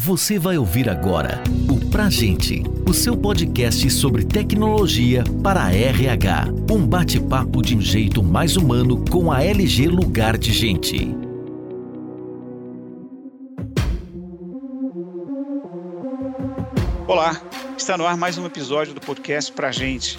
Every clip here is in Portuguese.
Você vai ouvir agora o Pra Gente, o seu podcast sobre tecnologia para RH. Um bate-papo de um jeito mais humano com a LG Lugar de Gente. Olá, está no ar mais um episódio do podcast Pra Gente.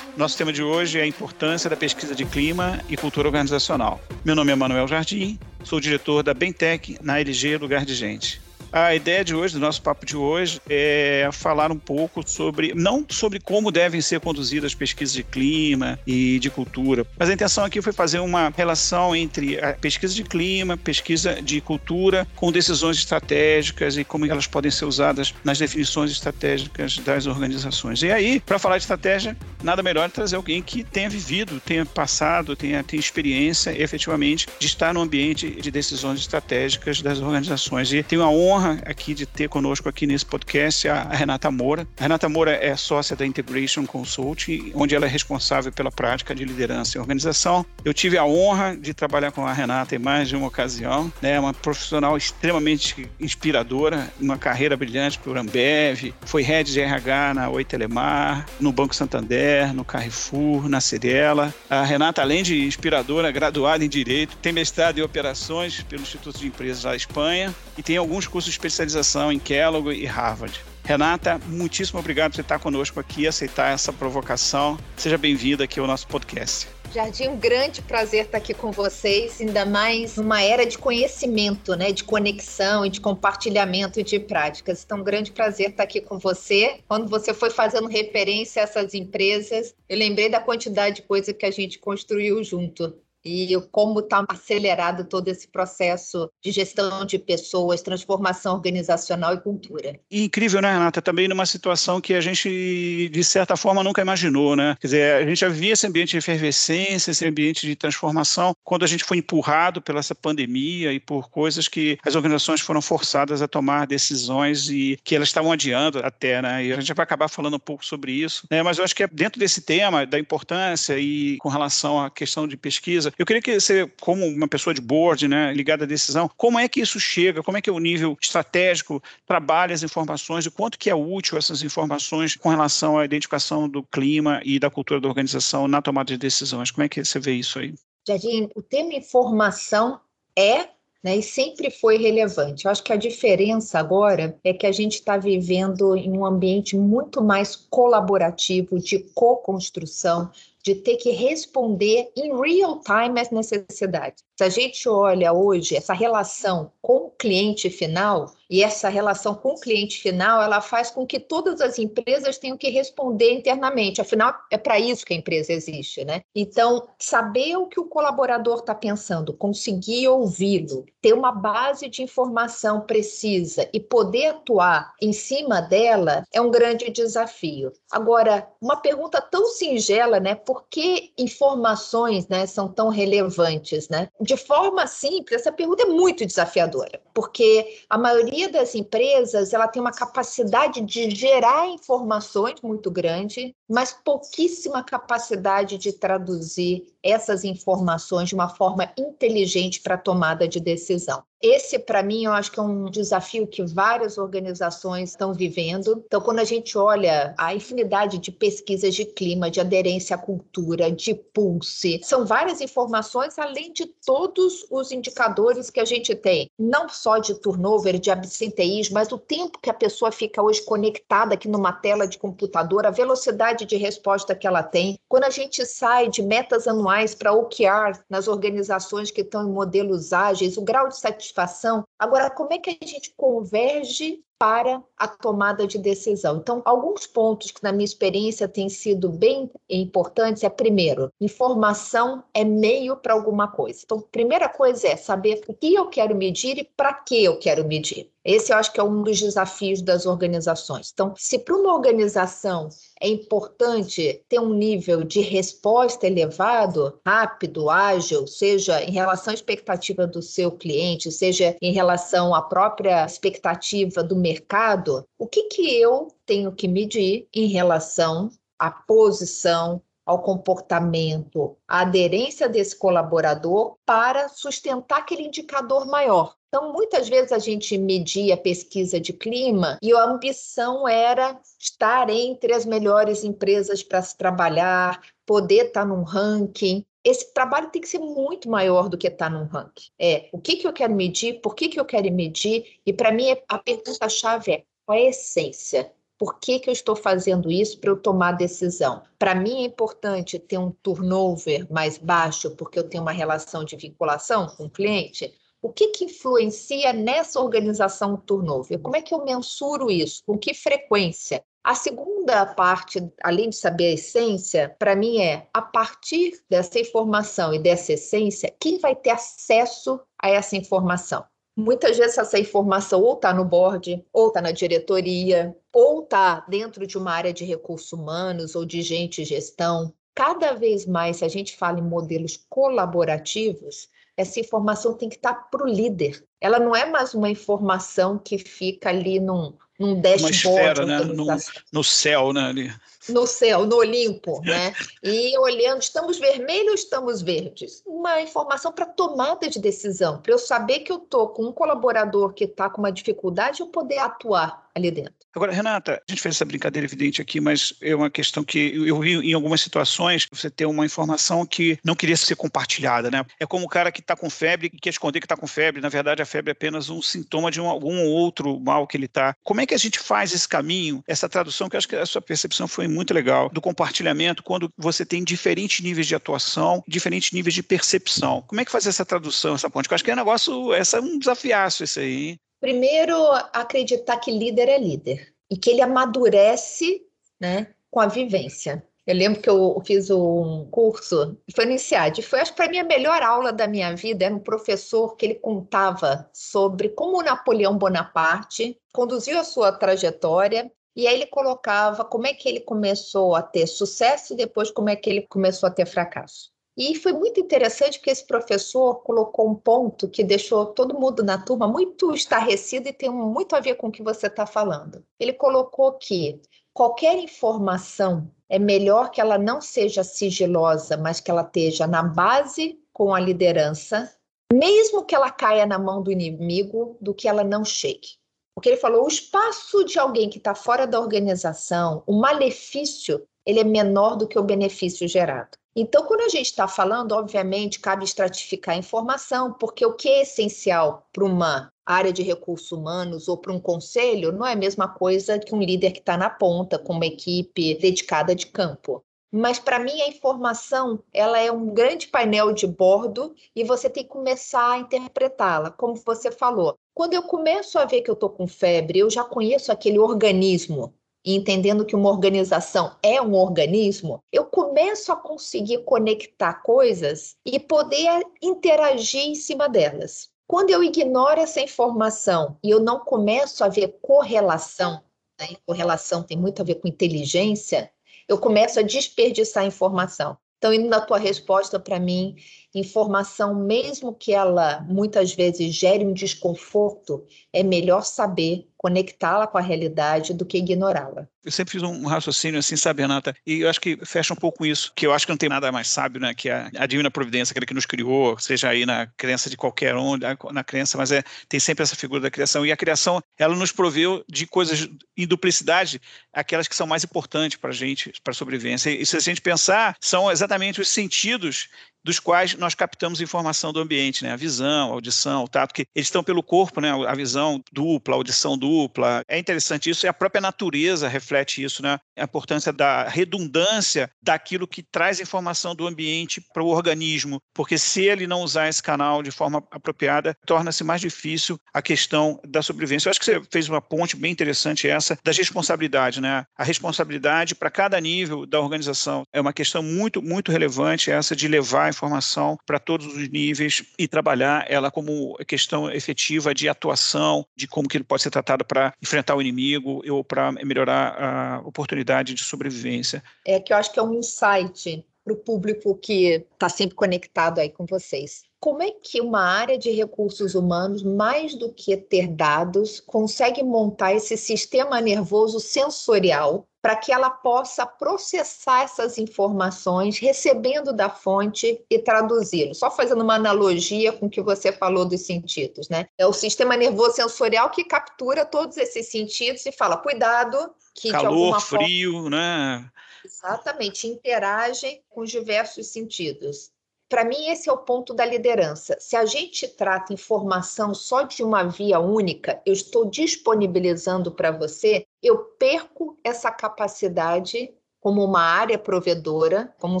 Nosso tema de hoje é a importância da pesquisa de clima e cultura organizacional. Meu nome é Manuel Jardim, sou diretor da Bentec na LG Lugar de Gente. A ideia de hoje, do nosso papo de hoje, é falar um pouco sobre, não sobre como devem ser conduzidas pesquisas de clima e de cultura, mas a intenção aqui foi fazer uma relação entre a pesquisa de clima, pesquisa de cultura, com decisões estratégicas e como elas podem ser usadas nas definições estratégicas das organizações. E aí, para falar de estratégia, nada melhor trazer alguém que tenha vivido, tenha passado, tenha, tenha experiência efetivamente de estar no ambiente de decisões estratégicas das organizações. E tenho a honra aqui de ter conosco aqui nesse podcast a Renata Moura. A Renata Moura é sócia da Integration Consulting, onde ela é responsável pela prática de liderança e organização. Eu tive a honra de trabalhar com a Renata em mais de uma ocasião, né? Uma profissional extremamente inspiradora, uma carreira brilhante por Ambev, foi head de RH na Oi Telemar, no Banco Santander, no Carrefour, na Cirela. A Renata, além de inspiradora, graduada em Direito, tem mestrado em Operações pelo Instituto de Empresas da Espanha e tem alguns cursos de especialização em Kellogg e Harvard. Renata, muitíssimo obrigado por estar conosco aqui, aceitar essa provocação. Seja bem-vinda aqui ao nosso podcast. Jardim, um grande prazer estar aqui com vocês, ainda mais numa era de conhecimento, né, de conexão e de compartilhamento de práticas. Então, um grande prazer estar aqui com você. Quando você foi fazendo referência a essas empresas, eu lembrei da quantidade de coisa que a gente construiu junto e como está acelerado todo esse processo de gestão de pessoas, transformação organizacional e cultura. Incrível, né, Renata? Também numa situação que a gente, de certa forma, nunca imaginou, né? Quer dizer, a gente já via esse ambiente de efervescência, esse ambiente de transformação, quando a gente foi empurrado pela essa pandemia e por coisas que as organizações foram forçadas a tomar decisões e que elas estavam adiando até, né? E a gente vai acabar falando um pouco sobre isso, né? Mas eu acho que é dentro desse tema da importância e com relação à questão de pesquisa, eu queria que você, como uma pessoa de board, né, ligada à decisão, como é que isso chega, como é que é o nível estratégico trabalha as informações e quanto que é útil essas informações com relação à identificação do clima e da cultura da organização na tomada de decisões? Como é que você vê isso aí? Jardim, o tema informação é né, e sempre foi relevante. Eu acho que a diferença agora é que a gente está vivendo em um ambiente muito mais colaborativo, de co-construção, de ter que responder em real time às necessidades. Se a gente olha hoje essa relação com o cliente final, e essa relação com o cliente final, ela faz com que todas as empresas tenham que responder internamente. Afinal, é para isso que a empresa existe, né? Então, saber o que o colaborador está pensando, conseguir ouvi-lo, ter uma base de informação precisa e poder atuar em cima dela é um grande desafio. Agora, uma pergunta tão singela, né? Por que informações, né, são tão relevantes, né? De forma simples, essa pergunta é muito desafiadora, porque a maioria das empresas ela tem uma capacidade de gerar informações muito grande, mas pouquíssima capacidade de traduzir essas informações de uma forma inteligente para a tomada de decisão. Esse, para mim, eu acho que é um desafio que várias organizações estão vivendo. Então, quando a gente olha a infinidade de pesquisas de clima, de aderência à cultura, de pulse, são várias informações, além de todos os indicadores que a gente tem, não só de turnover, de absenteísmo, mas o tempo que a pessoa fica hoje conectada aqui numa tela de computador, a velocidade de resposta que ela tem. Quando a gente sai de metas anuais para OKR nas organizações que estão em modelos ágeis, o grau de satisfação. Agora, como é que a gente converge para a tomada de decisão. Então, alguns pontos que, na minha experiência, têm sido bem importantes é, primeiro, informação é meio para alguma coisa. Então, primeira coisa é saber o que eu quero medir e para que eu quero medir. Esse eu acho que é um dos desafios das organizações. Então, se para uma organização é importante ter um nível de resposta elevado, rápido, ágil, seja em relação à expectativa do seu cliente, seja em relação à própria expectativa do mercado, o que, que eu tenho que medir em relação à posição, ao comportamento, à aderência desse colaborador para sustentar aquele indicador maior. Então, muitas vezes a gente media pesquisa de clima e a ambição era estar entre as melhores empresas para se trabalhar, poder estar num ranking. Esse trabalho tem que ser muito maior do que estar num ranking. É, o que, que eu quero medir, por que, que eu quero medir? E para mim a pergunta-chave é qual é a essência? Por que, que eu estou fazendo isso para eu tomar decisão? Para mim é importante ter um turnover mais baixo, porque eu tenho uma relação de vinculação com o cliente. O que, que influencia nessa organização turnover? Como é que eu mensuro isso? Com que frequência? A segunda parte, além de saber a essência, para mim é a partir dessa informação e dessa essência, quem vai ter acesso a essa informação? Muitas vezes essa informação ou está no board, ou está na diretoria, ou está dentro de uma área de recursos humanos ou de gente e gestão. Cada vez mais, se a gente fala em modelos colaborativos, essa informação tem que estar tá para o líder. Ela não é mais uma informação que fica ali num, num dashboard. Uma esfera, né? no, no céu, né? Ali no céu, no Olimpo, né? E olhando, estamos vermelhos ou estamos verdes? Uma informação para tomada de decisão, para eu saber que eu estou com um colaborador que está com uma dificuldade, eu poder atuar ali dentro. Agora, Renata, a gente fez essa brincadeira evidente aqui, mas é uma questão que eu vi em algumas situações você ter uma informação que não queria ser compartilhada, né? É como o cara que está com febre e quer esconder que está com febre. Na verdade, a febre é apenas um sintoma de um, algum outro mal que ele está. Como é que a gente faz esse caminho, essa tradução, que eu acho que a sua percepção foi muito legal, do compartilhamento, quando você tem diferentes níveis de atuação, diferentes níveis de percepção. Como é que faz essa tradução, essa ponte? Eu acho que é um negócio, essa é um desafiaço esse aí, hein? Primeiro, acreditar que líder é líder e que ele amadurece né, com a vivência. Eu lembro que eu fiz um curso, foi no INSEAD, foi acho para mim a melhor aula da minha vida, era um professor que ele contava sobre como Napoleão Bonaparte conduziu a sua trajetória e aí ele colocava como é que ele começou a ter sucesso e depois como é que ele começou a ter fracasso. E foi muito interessante porque esse professor colocou um ponto que deixou todo mundo na turma muito estarrecido e tem muito a ver com o que você está falando. Ele colocou que qualquer informação é melhor que ela não seja sigilosa, mas que ela esteja na base com a liderança, mesmo que ela caia na mão do inimigo, do que ela não chegue. Porque ele falou, o espaço de alguém que está fora da organização, o malefício, ele é menor do que o benefício gerado. Então, quando a gente está falando, obviamente, cabe estratificar a informação, porque o que é essencial para uma área de recursos humanos ou para um conselho não é a mesma coisa que um líder que está na ponta, com uma equipe dedicada de campo. Mas para mim a informação ela é um grande painel de bordo e você tem que começar a interpretá-la, como você falou. Quando eu começo a ver que eu estou com febre, eu já conheço aquele organismo e entendendo que uma organização é um organismo, eu começo a conseguir conectar coisas e poder interagir em cima delas. Quando eu ignoro essa informação e eu não começo a ver correlação, né, correlação tem muito a ver com inteligência, eu começo a desperdiçar informação. Então, indo na tua resposta para mim, informação, mesmo que ela muitas vezes gere um desconforto, é melhor saber conectá-la com a realidade do que ignorá-la. Eu sempre fiz um raciocínio assim, sabe, Renata? E eu acho que fecha um pouco isso, que eu acho que não tem nada mais sábio, né, que a, a divina providência, aquele que nos criou, seja aí na crença de qualquer um, na crença, mas é, tem sempre essa figura da criação. E a criação, ela nos proveu de coisas em duplicidade, aquelas que são mais importantes para a gente, para a sobrevivência. E se a gente pensar, são exatamente os sentidos dos quais nós captamos informação do ambiente, né? A visão, a audição, o tato, que eles estão pelo corpo, né? A visão dupla, a audição dupla. É interessante isso e a própria natureza reflete isso, né? A importância da redundância daquilo que traz informação do ambiente para o organismo, porque se ele não usar esse canal de forma apropriada, torna-se mais difícil a questão da sobrevivência. Eu acho que você fez uma ponte bem interessante essa das responsabilidades, né? A responsabilidade para cada nível da organização é uma questão muito, muito relevante essa de levar informação para todos os níveis e trabalhar ela como questão efetiva de atuação, de como que ele pode ser tratado para enfrentar o inimigo ou para melhorar a oportunidade de sobrevivência. É que eu acho que é um insight para o público que está sempre conectado aí com vocês. Como é que uma área de recursos humanos, mais do que ter dados, consegue montar esse sistema nervoso sensorial para que ela possa processar essas informações, recebendo da fonte e traduzi-lo. Só fazendo uma analogia com o que você falou dos sentidos, né? É o sistema nervoso sensorial que captura todos esses sentidos e fala: cuidado, que Calor, de alguma frio, forma... né? Exatamente, interagem com os diversos sentidos. Para mim, esse é o ponto da liderança. Se a gente trata informação só de uma via única, eu estou disponibilizando para você, eu perco essa capacidade como uma área provedora, como um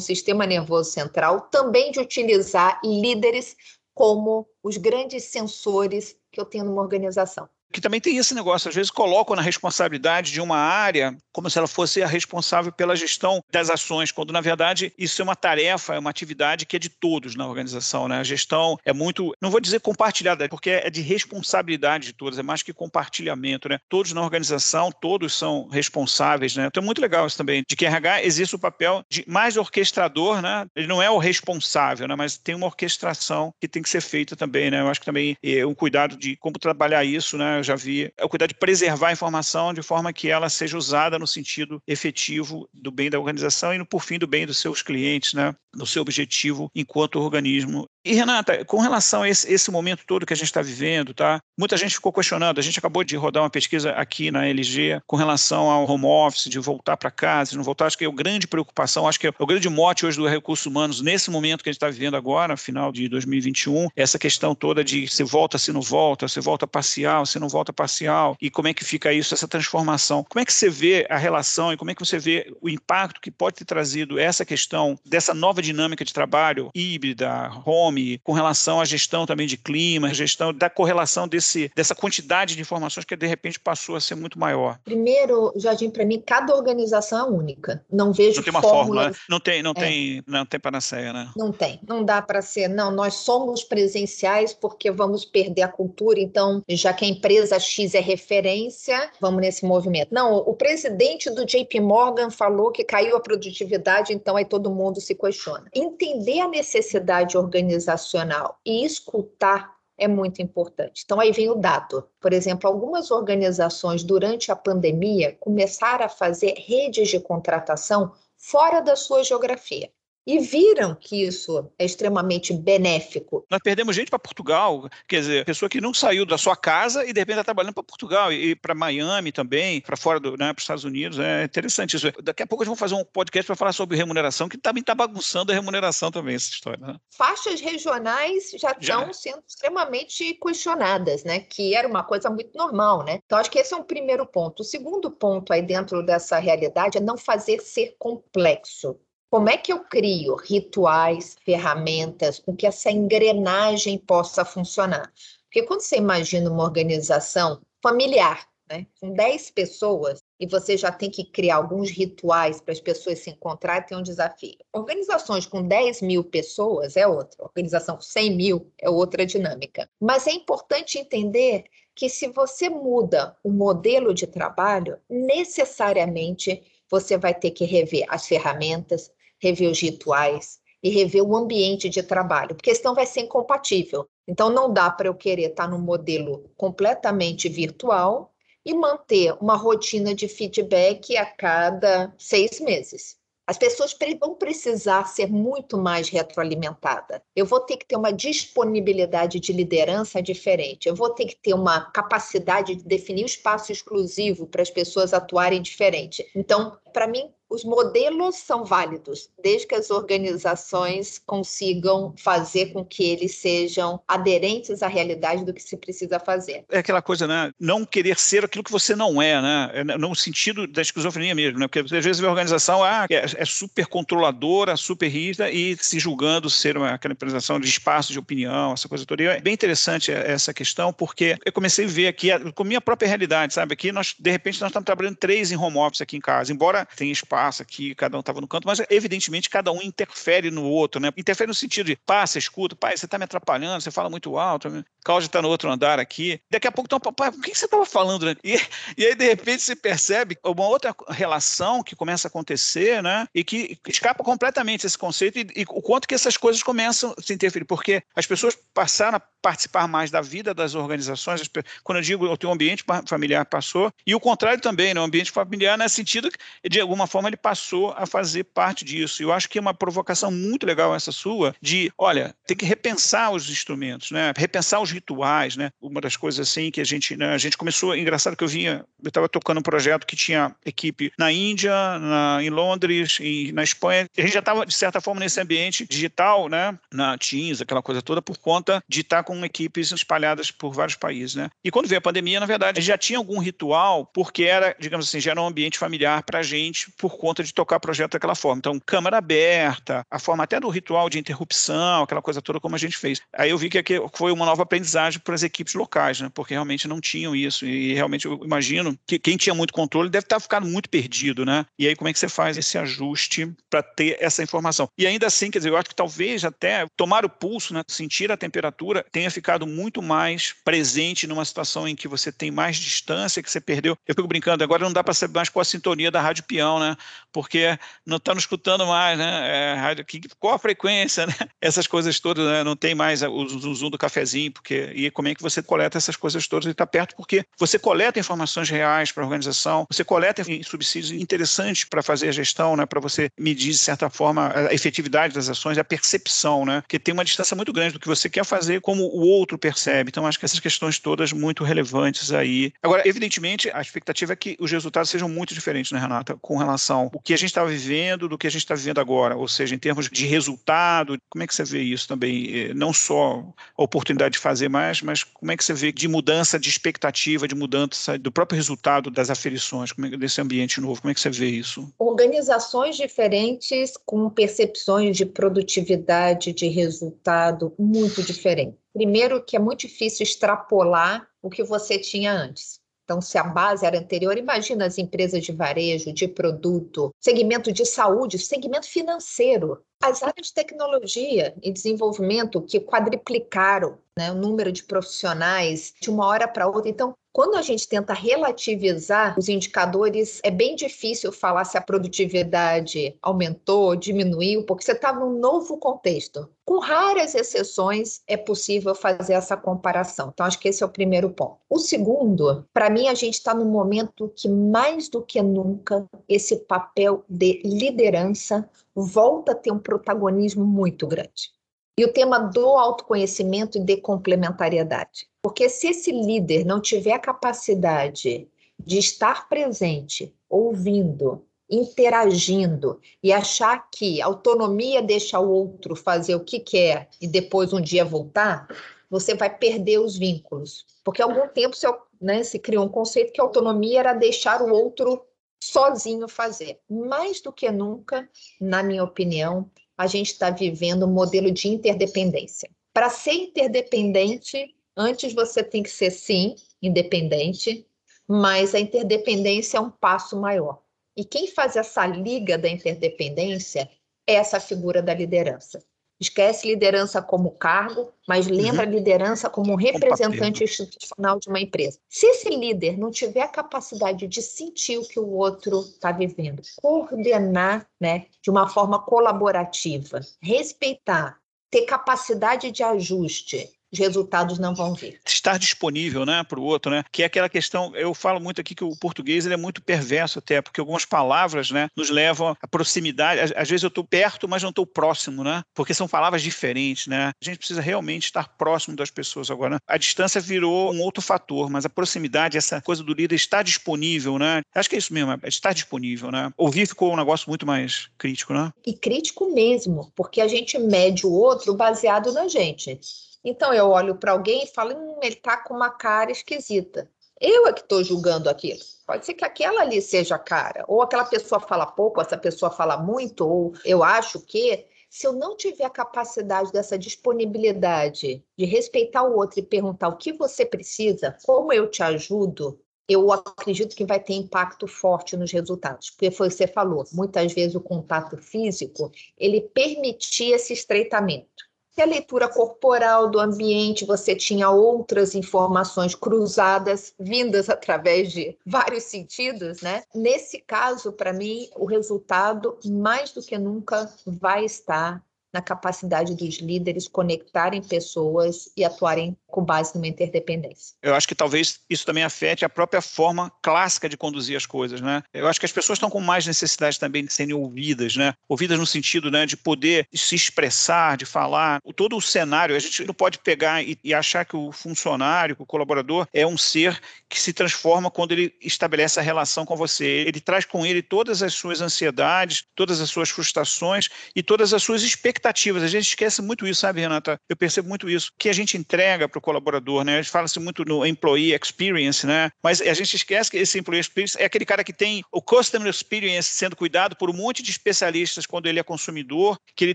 sistema nervoso central, também de utilizar líderes como os grandes sensores que eu tenho numa organização que também tem esse negócio, às vezes colocam na responsabilidade de uma área como se ela fosse a responsável pela gestão das ações, quando na verdade isso é uma tarefa, é uma atividade que é de todos na organização, né? A gestão é muito, não vou dizer compartilhada, porque é de responsabilidade de todos, é mais que compartilhamento, né? Todos na organização, todos são responsáveis, né? Então é muito legal isso também, de que RH existe o papel de mais orquestrador, né? Ele não é o responsável, né? Mas tem uma orquestração que tem que ser feita também, né? Eu acho que também é um cuidado de como trabalhar isso, né? Já vi, é o cuidado de preservar a informação de forma que ela seja usada no sentido efetivo do bem da organização e, por fim, do bem dos seus clientes, né? do seu objetivo enquanto organismo e, Renata, com relação a esse, esse momento todo que a gente está vivendo, tá? Muita gente ficou questionando. A gente acabou de rodar uma pesquisa aqui na LG com relação ao home office, de voltar para casa, de não voltar. Acho que é a grande preocupação, acho que é o grande mote hoje do recursos humanos, nesse momento que a gente está vivendo agora, final de 2021, essa questão toda de se volta, se não volta, se volta parcial, se não volta parcial, e como é que fica isso, essa transformação. Como é que você vê a relação e como é que você vê o impacto que pode ter trazido essa questão dessa nova dinâmica de trabalho híbrida, home, com relação à gestão também de clima, gestão da correlação desse, dessa quantidade de informações que de repente passou a ser muito maior? Primeiro, Jardim, para mim, cada organização é única. Não vejo Não tem uma fórmula, não tem, não é. tem, não tem panaceia, né? Não tem, não dá para ser, não, nós somos presenciais porque vamos perder a cultura, então, já que a empresa X é referência, vamos nesse movimento. Não, o presidente do JP Morgan falou que caiu a produtividade, então aí todo mundo se questiona. Entender a necessidade organizacional organizacional e escutar é muito importante. Então, aí vem o dado. Por exemplo, algumas organizações, durante a pandemia, começaram a fazer redes de contratação fora da sua geografia e viram que isso é extremamente benéfico. Nós perdemos gente para Portugal, quer dizer, pessoa que não saiu da sua casa e de repente está trabalhando para Portugal e para Miami também, para fora do, né, para os Estados Unidos. É interessante isso. Daqui a pouco a gente vai fazer um podcast para falar sobre remuneração, que também está bagunçando a remuneração também, essa história. Né? Faixas regionais já estão sendo extremamente questionadas, né? Que era uma coisa muito normal, né? Então, acho que esse é um primeiro ponto. O segundo ponto aí dentro dessa realidade é não fazer ser complexo. Como é que eu crio rituais, ferramentas, com que essa engrenagem possa funcionar? Porque quando você imagina uma organização familiar, né, com 10 pessoas, e você já tem que criar alguns rituais para as pessoas se encontrarem, tem um desafio. Organizações com 10 mil pessoas é outra, organização com 100 mil é outra dinâmica. Mas é importante entender que se você muda o modelo de trabalho, necessariamente você vai ter que rever as ferramentas, rever os rituais e rever o ambiente de trabalho, porque senão vai ser incompatível. Então, não dá para eu querer estar num modelo completamente virtual e manter uma rotina de feedback a cada seis meses. As pessoas vão precisar ser muito mais retroalimentadas. Eu vou ter que ter uma disponibilidade de liderança diferente. Eu vou ter que ter uma capacidade de definir o espaço exclusivo para as pessoas atuarem diferente. Então, para mim, os modelos são válidos, desde que as organizações consigam fazer com que eles sejam aderentes à realidade do que se precisa fazer. É aquela coisa, né? Não querer ser aquilo que você não é, né? É no sentido da esquizofrenia mesmo, né? Porque às vezes a organização ah, é, é super controladora, super rígida e se julgando ser uma, aquela organização de espaço de opinião, essa coisa toda. E é bem interessante essa questão, porque eu comecei a ver aqui com minha própria realidade, sabe? Aqui nós, de repente, nós estamos trabalhando três em home office aqui em casa, embora tenha espaço passa aqui, cada um estava no canto, mas evidentemente cada um interfere no outro, né? Interfere no sentido de passa, escuta, pai, você está me atrapalhando, você fala muito alto, Cláudia está no outro andar aqui. Daqui a pouco então, pai, o que você estava falando? Né? E, e aí, de repente, você percebe uma outra relação que começa a acontecer, né? E que escapa completamente esse conceito e, e o quanto que essas coisas começam a se interferir, porque as pessoas passaram a participar mais da vida das organizações, quando eu digo o teu ambiente familiar passou, e o contrário também, né? o ambiente familiar, nesse sentido, de alguma forma ele passou a fazer parte disso. Eu acho que é uma provocação muito legal essa sua, de, olha, tem que repensar os instrumentos, né? repensar os rituais, né? uma das coisas assim que a gente, né? a gente começou, engraçado que eu vinha, eu estava tocando um projeto que tinha equipe na Índia, na, em Londres e na Espanha, a gente já estava, de certa forma, nesse ambiente digital, né? na Teams, aquela coisa toda, por conta de estar com com equipes espalhadas por vários países, né? E quando veio a pandemia, na verdade, já tinha algum ritual, porque era, digamos assim, já era um ambiente familiar para a gente por conta de tocar projeto daquela forma. Então, câmara aberta, a forma até do ritual de interrupção, aquela coisa toda como a gente fez. Aí eu vi que foi uma nova aprendizagem para as equipes locais, né? Porque realmente não tinham isso. E realmente eu imagino que quem tinha muito controle deve estar ficando muito perdido, né? E aí como é que você faz esse ajuste para ter essa informação? E ainda assim, quer dizer, eu acho que talvez até tomar o pulso, né? Sentir a temperatura tenha ficado muito mais presente numa situação em que você tem mais distância, que você perdeu. Eu fico brincando, agora não dá para saber mais qual a sintonia da rádio peão, né? Porque não está nos escutando mais, né? É, rádio, qual a frequência, né? Essas coisas todas, né? Não tem mais o zoom do cafezinho, porque e como é que você coleta essas coisas todas e está perto, porque você coleta informações reais para a organização, você coleta subsídios interessantes para fazer a gestão, né? Para você medir, de certa forma, a efetividade das ações, a percepção, né? Porque tem uma distância muito grande do que você quer fazer como o outro percebe. Então, acho que essas questões todas muito relevantes aí. Agora, evidentemente, a expectativa é que os resultados sejam muito diferentes, né, Renata, com relação ao que a gente está vivendo do que a gente está vivendo agora. Ou seja, em termos de resultado, como é que você vê isso também? Eh, não só a oportunidade de fazer mais, mas como é que você vê de mudança de expectativa, de mudança do próprio resultado das aferições, é, desse ambiente novo? Como é que você vê isso? Organizações diferentes com percepções de produtividade, de resultado muito diferentes. Primeiro, que é muito difícil extrapolar o que você tinha antes. Então, se a base era anterior, imagina as empresas de varejo, de produto, segmento de saúde, segmento financeiro, as áreas de tecnologia e desenvolvimento que quadriplicaram né, o número de profissionais de uma hora para outra. Então, quando a gente tenta relativizar os indicadores, é bem difícil falar se a produtividade aumentou, diminuiu, porque você está num novo contexto. Com raras exceções, é possível fazer essa comparação. Então, acho que esse é o primeiro ponto. O segundo, para mim, a gente está num momento que, mais do que nunca, esse papel de liderança volta a ter um protagonismo muito grande. E o tema do autoconhecimento e de complementariedade. Porque se esse líder não tiver a capacidade de estar presente, ouvindo, interagindo e achar que autonomia deixa o outro fazer o que quer e depois um dia voltar, você vai perder os vínculos. Porque há algum tempo se, né, se criou um conceito que autonomia era deixar o outro sozinho fazer. Mais do que nunca, na minha opinião, a gente está vivendo um modelo de interdependência. Para ser interdependente, Antes você tem que ser, sim, independente, mas a interdependência é um passo maior. E quem faz essa liga da interdependência é essa figura da liderança. Esquece liderança como cargo, mas lembra uhum. liderança como representante institucional de uma empresa. Se esse líder não tiver a capacidade de sentir o que o outro está vivendo, coordenar né, de uma forma colaborativa, respeitar, ter capacidade de ajuste, os resultados não vão vir. Estar disponível né, para o outro, né? Que é aquela questão, eu falo muito aqui que o português ele é muito perverso até, porque algumas palavras né, nos levam à proximidade. Às, vezes eu estou perto, mas não estou próximo, né? Porque são palavras diferentes, né? A gente precisa realmente estar próximo das pessoas agora. Né? A distância virou um outro fator, mas a proximidade, essa coisa do líder estar disponível, né? Acho que é isso mesmo, é estar disponível, né? Ouvir ficou um negócio muito mais crítico, né? E crítico mesmo, porque a gente mede o outro baseado na gente. Então eu olho para alguém e falo, hum, ele está com uma cara esquisita. Eu é que estou julgando aquilo. Pode ser que aquela ali seja a cara, ou aquela pessoa fala pouco, essa pessoa fala muito, ou eu acho que. Se eu não tiver a capacidade dessa disponibilidade de respeitar o outro e perguntar o que você precisa, como eu te ajudo, eu acredito que vai ter impacto forte nos resultados, porque foi o que você falou, muitas vezes o contato físico, ele permitia esse estreitamento. Se a leitura corporal do ambiente, você tinha outras informações cruzadas, vindas através de vários sentidos, né? Nesse caso, para mim, o resultado, mais do que nunca, vai estar na capacidade dos líderes conectarem pessoas e atuarem com base numa interdependência. Eu acho que talvez isso também afete a própria forma clássica de conduzir as coisas, né? Eu acho que as pessoas estão com mais necessidade também de serem ouvidas, né? Ouvidas no sentido, né, de poder se expressar, de falar. Todo o cenário, a gente não pode pegar e, e achar que o funcionário, que o colaborador é um ser que se transforma quando ele estabelece a relação com você. Ele traz com ele todas as suas ansiedades, todas as suas frustrações e todas as suas expectativas. A gente esquece muito isso, sabe, Renata? Eu percebo muito isso. Que a gente entrega para o colaborador, né? A gente fala-se muito no employee experience, né? Mas a gente esquece que esse employee experience é aquele cara que tem o customer experience sendo cuidado por um monte de especialistas quando ele é consumidor, que ele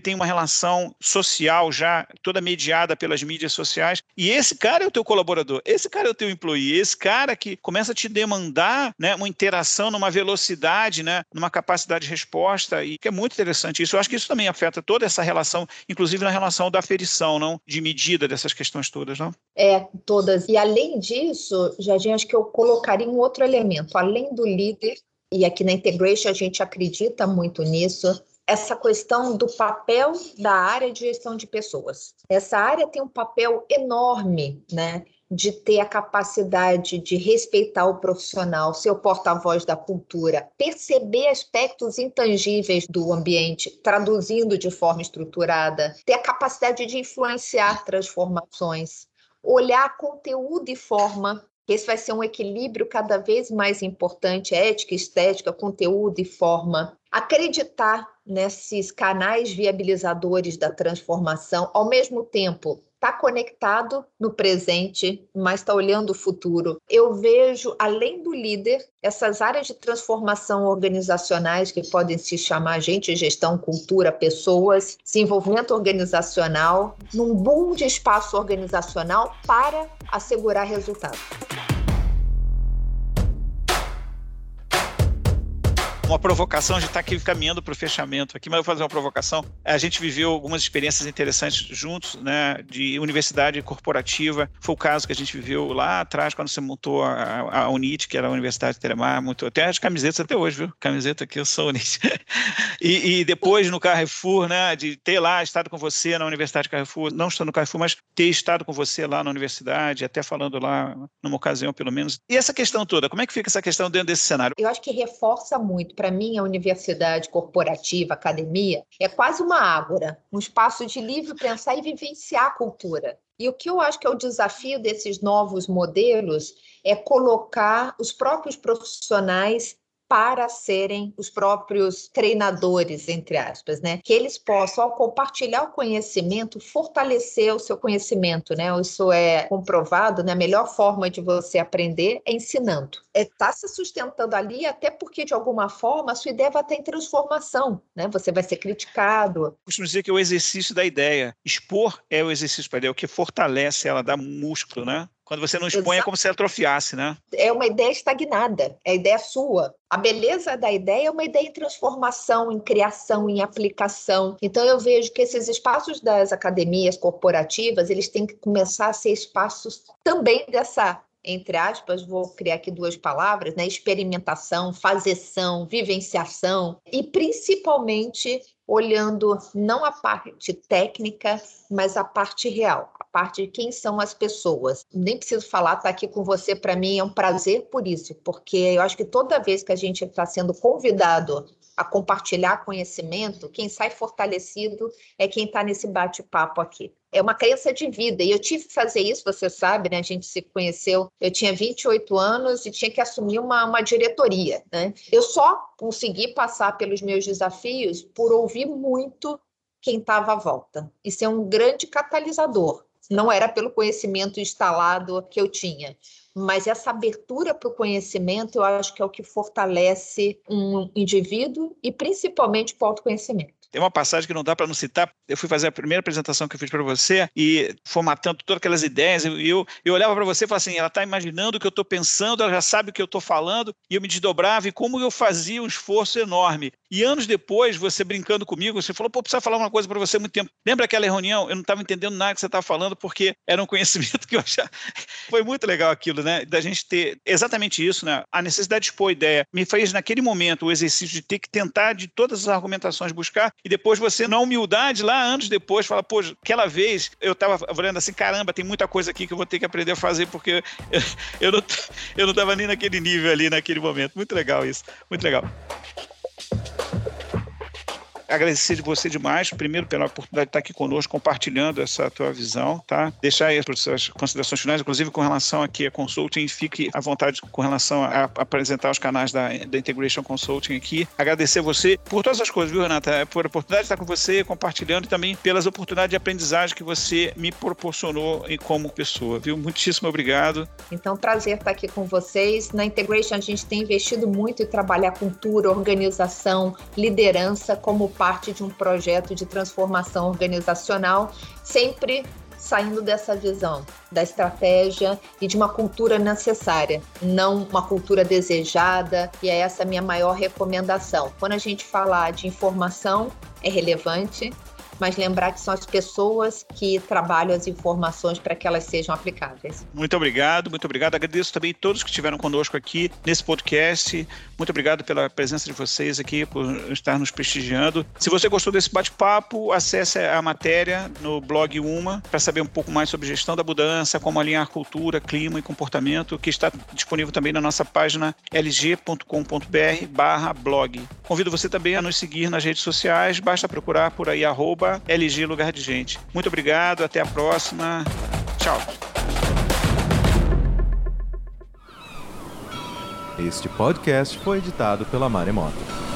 tem uma relação social já toda mediada pelas mídias sociais. E esse cara é o teu colaborador, esse cara é o teu employee, esse cara que começa a te demandar, né, uma interação numa velocidade, né, numa capacidade de resposta e que é muito interessante isso. Eu acho que isso também afeta toda essa relação, inclusive na relação da aferição, não, de medida dessas questões todas, não? É, todas. E além disso, Jardim, acho que eu colocaria um outro elemento, além do líder, e aqui na Integration a gente acredita muito nisso, essa questão do papel da área de gestão de pessoas. Essa área tem um papel enorme, né? De ter a capacidade de respeitar o profissional, ser o porta-voz da cultura, perceber aspectos intangíveis do ambiente, traduzindo de forma estruturada, ter a capacidade de influenciar transformações, olhar conteúdo e forma. Esse vai ser um equilíbrio cada vez mais importante, ética, estética, conteúdo e forma. Acreditar nesses canais viabilizadores da transformação, ao mesmo tempo está conectado no presente, mas está olhando o futuro. Eu vejo, além do líder, essas áreas de transformação organizacionais que podem se chamar gente, gestão, cultura, pessoas, desenvolvimento organizacional, num boom de espaço organizacional para assegurar resultado. Uma provocação, a gente está aqui caminhando para o fechamento aqui, mas eu vou fazer uma provocação. A gente viveu algumas experiências interessantes juntos, né, de universidade corporativa. Foi o caso que a gente viveu lá atrás, quando você montou a, a UNIT, que era a Universidade de Telemar, muito, até as camisetas até hoje, viu? Camiseta aqui, eu sou UNIT. e, e, depois no Carrefour, né, de ter lá estado com você na Universidade de Carrefour, não estou no Carrefour, mas ter estado com você lá na universidade, até falando lá numa ocasião, pelo menos. E essa questão toda, como é que fica essa questão dentro desse cenário? Eu acho que reforça muito para mim, a universidade corporativa, academia, é quase uma ágora, um espaço de livre pensar e vivenciar a cultura. E o que eu acho que é o desafio desses novos modelos é colocar os próprios profissionais para serem os próprios treinadores, entre aspas, né? Que eles possam, ao compartilhar o conhecimento, fortalecer o seu conhecimento, né? Isso é comprovado, né? A melhor forma de você aprender é ensinando. É tá se sustentando ali, até porque, de alguma forma, a sua ideia vai estar em transformação, né? Você vai ser criticado. Costumo dizer que é o exercício da ideia. Expor é o exercício da ideia, o que fortalece ela, dá músculo, né? Quando você não expõe, Exato. é como se atrofiasse, né? É uma ideia estagnada, é a ideia sua. A beleza da ideia é uma ideia em transformação, em criação, em aplicação. Então eu vejo que esses espaços das academias corporativas, eles têm que começar a ser espaços também dessa entre aspas, vou criar aqui duas palavras, né? Experimentação, fazeção, vivenciação e principalmente olhando não a parte técnica, mas a parte real, a parte de quem são as pessoas. Nem preciso falar, estar tá aqui com você para mim é um prazer por isso, porque eu acho que toda vez que a gente está sendo convidado a compartilhar conhecimento, quem sai fortalecido é quem está nesse bate-papo aqui é uma crença de vida. E eu tive que fazer isso, você sabe, né? A gente se conheceu, eu tinha 28 anos e tinha que assumir uma, uma diretoria, né? Eu só consegui passar pelos meus desafios por ouvir muito quem estava à volta. Isso é um grande catalisador. Não era pelo conhecimento instalado que eu tinha, mas essa abertura para o conhecimento eu acho que é o que fortalece um indivíduo e principalmente o autoconhecimento. Tem uma passagem que não dá para não citar. Eu fui fazer a primeira apresentação que eu fiz para você e formatando todas aquelas ideias. E eu, eu olhava para você e falava assim: ela está imaginando o que eu estou pensando, ela já sabe o que eu estou falando. E eu me desdobrava e como eu fazia um esforço enorme. E anos depois, você brincando comigo, você falou: pô, precisa falar uma coisa para você há muito tempo. Lembra aquela reunião? Eu não estava entendendo nada que você estava falando porque era um conhecimento que eu já. Foi muito legal aquilo, né? Da gente ter exatamente isso, né? A necessidade de expor ideia me fez, naquele momento, o exercício de ter que tentar, de todas as argumentações, buscar, e depois você, na humildade, lá anos depois, fala, pô, aquela vez eu estava olhando assim, caramba, tem muita coisa aqui que eu vou ter que aprender a fazer, porque eu, não, eu não estava nem naquele nível ali, naquele momento. Muito legal isso, muito legal agradecer de você demais, primeiro pela oportunidade de estar aqui conosco, compartilhando essa tua visão, tá? Deixar aí as considerações finais, inclusive com relação aqui a consulting, fique à vontade com relação a, apresentar os canais da, da Integration Consulting aqui. Agradecer você por todas as coisas, viu, Renata? Por a oportunidade de estar com você, compartilhando e também pelas oportunidades de aprendizagem que você me proporcionou como pessoa, viu? Muitíssimo obrigado. Então, prazer estar aqui com vocês. Na Integration, a gente tem investido muito em trabalhar cultura, organização, liderança como parte de um projeto de transformação organizacional, sempre saindo dessa visão da estratégia e de uma cultura necessária, não uma cultura desejada, e é essa a minha maior recomendação. Quando a gente falar de informação, é relevante, mas lembrar que são as pessoas que trabalham as informações para que elas sejam aplicáveis. Muito obrigado, muito obrigado. Agradeço também todos que estiveram conosco aqui nesse podcast. Muito obrigado pela presença de vocês aqui, por estar nos prestigiando. Se você gostou desse bate-papo, acesse a matéria no blog Uma para saber um pouco mais sobre gestão da mudança, como alinhar cultura, clima e comportamento, que está disponível também na nossa página lg.com.br/blog. Convido você também a nos seguir nas redes sociais, basta procurar por aí LG Lugar de Gente. Muito obrigado, até a próxima. Tchau. Este podcast foi editado pela Maremoto.